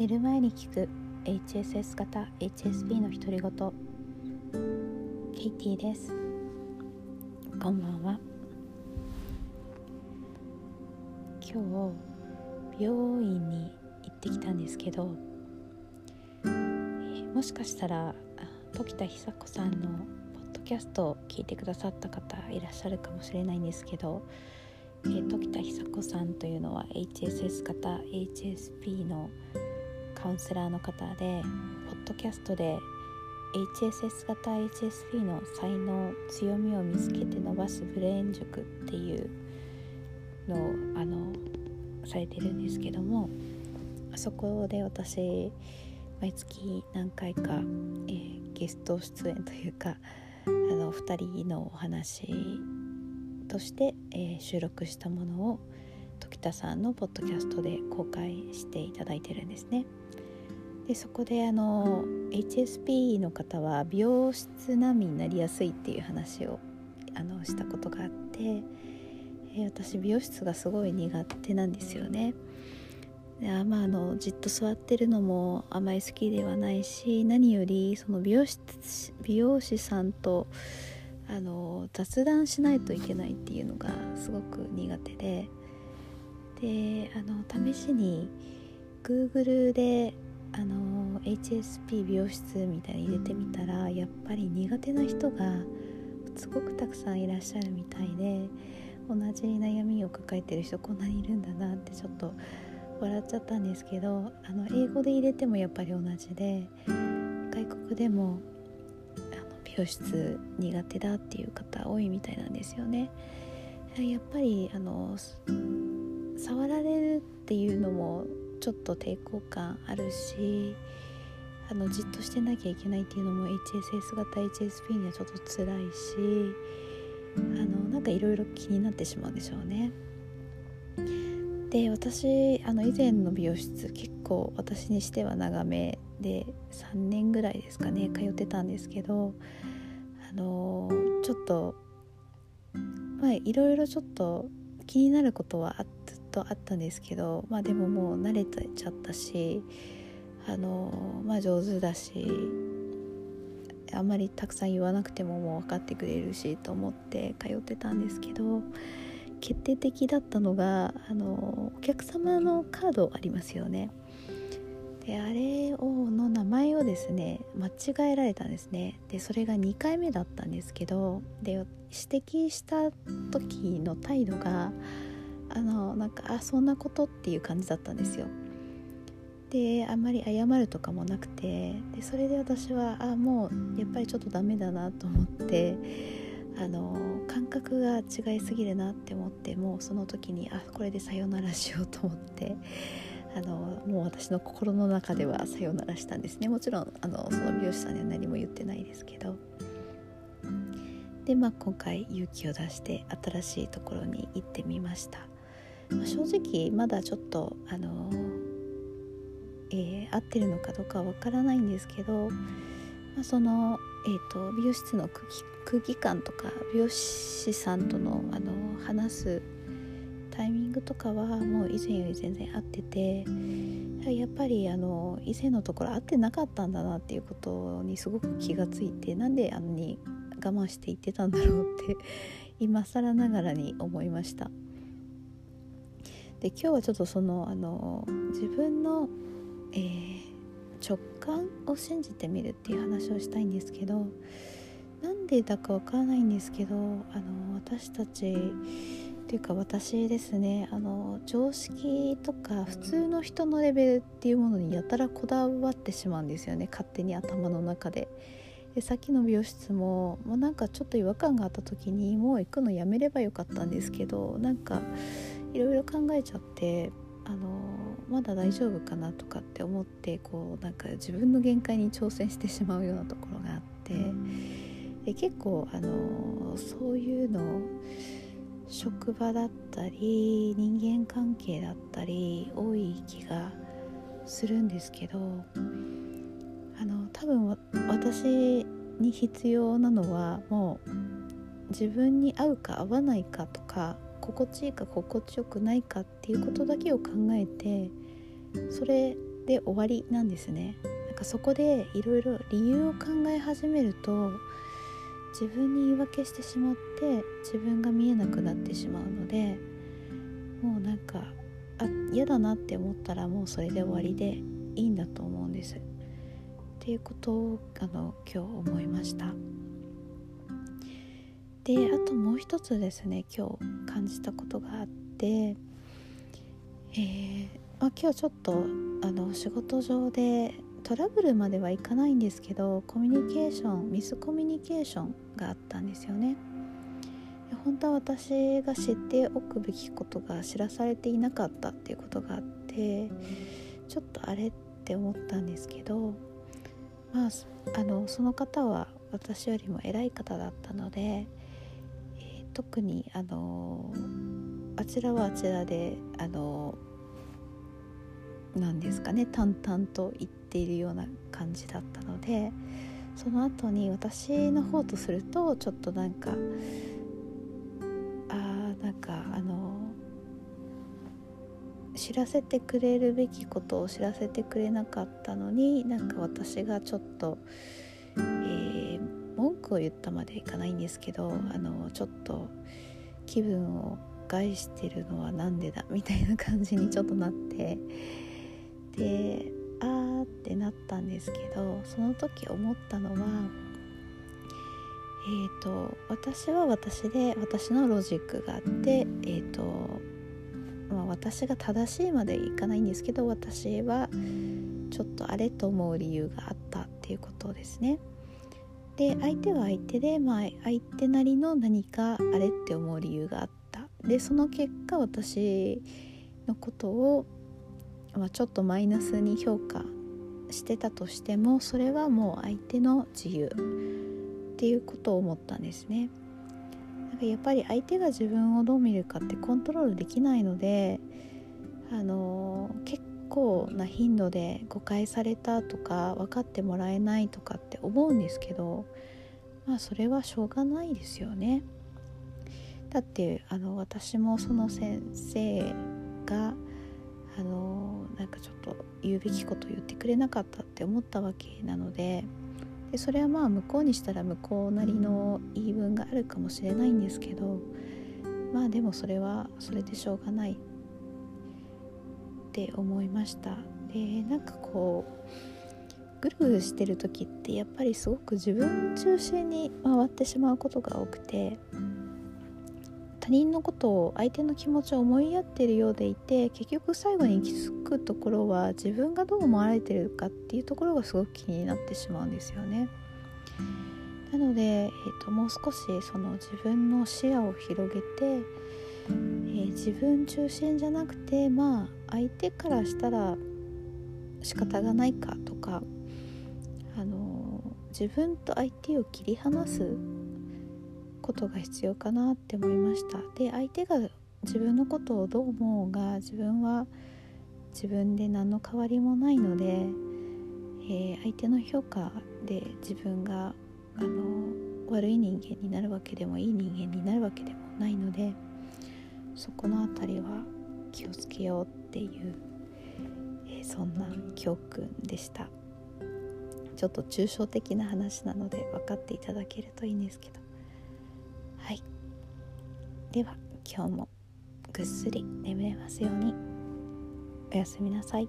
寝る前に聞く。HSS 型 HSP の独り言。ケイティです。こんばんは。今日病院に行ってきたんですけど、もしかしたら時田久子さんのポッドキャストを聞いてくださった方いらっしゃるかもしれないんですけどえ、時田久子さんというのは HSS 型 HSP のカウンセラーの方でポッドキャストで HSS 型 HSP の才能強みを見つけて伸ばすブレーン塾っていうのをあのされてるんですけどもあそこで私毎月何回か、えー、ゲスト出演というかあの2人のお話として、えー、収録したものを時田さんのポッドキャストで公開していただいてるんですね。でそこであの HSP の方は美容室難民になりやすいっていう話をあのしたことがあって、え、私美容室がすごい苦手なんですよね。であまあ、あのじっと座ってるのもあまり好きではないし何よりその美容室美容師さんとあの雑談しないといけないっていうのがすごく苦手でであの試しに Google であの HSP 美容室みたいに入れてみたらやっぱり苦手な人がすごくたくさんいらっしゃるみたいで同じ悩みを抱えてる人こんなにいるんだなってちょっと笑っちゃったんですけどあの英語で入れてもやっぱり同じで外国でも美容室苦手だっていう方多いみたいなんですよね。やっぱりあの触られるっていうのもちょっと抵抗感あるしあのじっとしてなきゃいけないっていうのも HSS 型 HSP にはちょっと辛いしあのなんかいろいろ気になってしまうんでしょうね。で私あの以前の美容室結構私にしては長めで3年ぐらいですかね通ってたんですけどあのちょっとまあいろいろちょっと気になることはずっとあったんですけどまあでももう慣れてちゃったしあのまあ上手だしあんまりたくさん言わなくてももう分かってくれるしと思って通ってたんですけど決定的だったのがあのお客様のカードありますよね。であれをの名前をですね間違えられたんですねでそれが2回目だったんですけどで指摘した時の態度があのなんかあそんなことっていう感じだったんですよ。であんまり謝るとかもなくてでそれで私はあもうやっぱりちょっとダメだなと思ってあの感覚が違いすぎるなって思ってもうその時にあこれでさよならしようと思ってあのもう私の心の中ではさよならしたんですね。もちろんあのその美容師さんには何も言ってないですけど。でまあ今回勇気を出して新しいところに行ってみました、まあ、正直まだちょっとあの、えー、合ってるのかどうかはわからないんですけど、まあ、その、えーと、美容室の空気感とか美容師さんとのあの話すタイミングとかはもう以前より全然合っててやっぱりあの以前のところ合ってなかったんだなっていうことにすごく気がついてなんであのに我慢して言ってたんだろうって今更ながらに思いました。で今日はちょっとそのあの自分の、えー、直感を信じてみるっていう話をしたいんですけどなんでだかわからないんですけどあの私たちっていうか私ですねあの常識とか普通の人のレベルっていうものにやたらこだわってしまうんですよね勝手に頭の中で。でさっきの美容室ももうなんかちょっと違和感があった時にもう行くのやめればよかったんですけどなんかいろいろ考えちゃってあのまだ大丈夫かなとかって思ってこうなんか自分の限界に挑戦してしまうようなところがあってで結構あのそういうのを職場だったり人間関係だったり多い気がするんですけどあの多分私に必要なのはもう自分に合うか合わないかとか心地いいか心地よくないかっていうことだけを考えてそれで終わりなんですね。なんかそこでいろいろ理由を考え始めると自分に言い訳してしまって自分が見えなくなってしまうのでもうなんかあ嫌だなって思ったらもうそれで終わりでいいんだと思うんです。っていうことをあの今日思いました。であともう一つですね今日感じたことがあってえー、まあ、今日ちょっとあの仕事上でトラブルまではいかないんですけどコミュニケーションミスコミュニケーションがあったんですよね。本当は私が知っておくべきことが知らされていなかったっていうことがあってちょっとあれって思ったんですけどまああのその方は私よりも偉い方だったので、特にあのあちらはあちらであのなんですかね淡々と言っているような感じだったのでその後に私の方とするとちょっとなんかあーなんかあの知らせてくれるべきことを知らせてくれなかったのになんか私がちょっと、えー、文句を言ったまでいかないんですけどあのちょっと気分を害してるのはなんでだみたいな感じにちょっとなってであーってなったんですけどその時思ったのはえーと、私は私で私のロジックがあって、えーとまあ、私が正しいまでいかないんですけど私はちょっとあれと思う理由があったっていうことですね。で相手は相手で、まあ、相手なりの何かあれって思う理由があったでその結果私のことをまあ、ちょっとマイナスに評価してたとしてもそれはもう相手の自由っていうことを思ったんですね。なんかやっぱり相手が自分をどう見るかってコントロールできないのであの結構な頻度で誤解されたとか分かってもらえないとかって思うんですけどまあそれはしょうがないですよね。だってあの私もその先生があのなんかちょっと言うべきこと言ってくれなかったって思ったわけなのででそれはまあ向こうにしたら向こうなりの言い分があるかもしれないんですけどまあでもそれはそれでしょうがないって思いましたでなんかこうぐるぐるしてる時ってやっぱりすごく自分中心に回ってしまうことが多くて他人のことを相手の気持ちを思いやってるようでいて結局最後に行き着くところは自分がどう思われてるかっていうところがすごく気になってしまうんですよね。なので、えーと、もう少しその自分の視野を広げて、えー、自分中心じゃなくてまあ相手からしたら仕方がないかとか、あのー、自分と相手を切り離すことが必要かなって思いました。で相手が自分のことをどう思うが自分は自分で何の変わりもないので、えー、相手の評価で自分があの悪い人間になるわけでもいい人間になるわけでもないのでそこの辺りは気をつけようっていう、えー、そんな教訓でした。ちょっと抽象的な話なので分かっていただけるといいんですけど。はい。では今日もぐっすり眠れますように。おやすみなさい。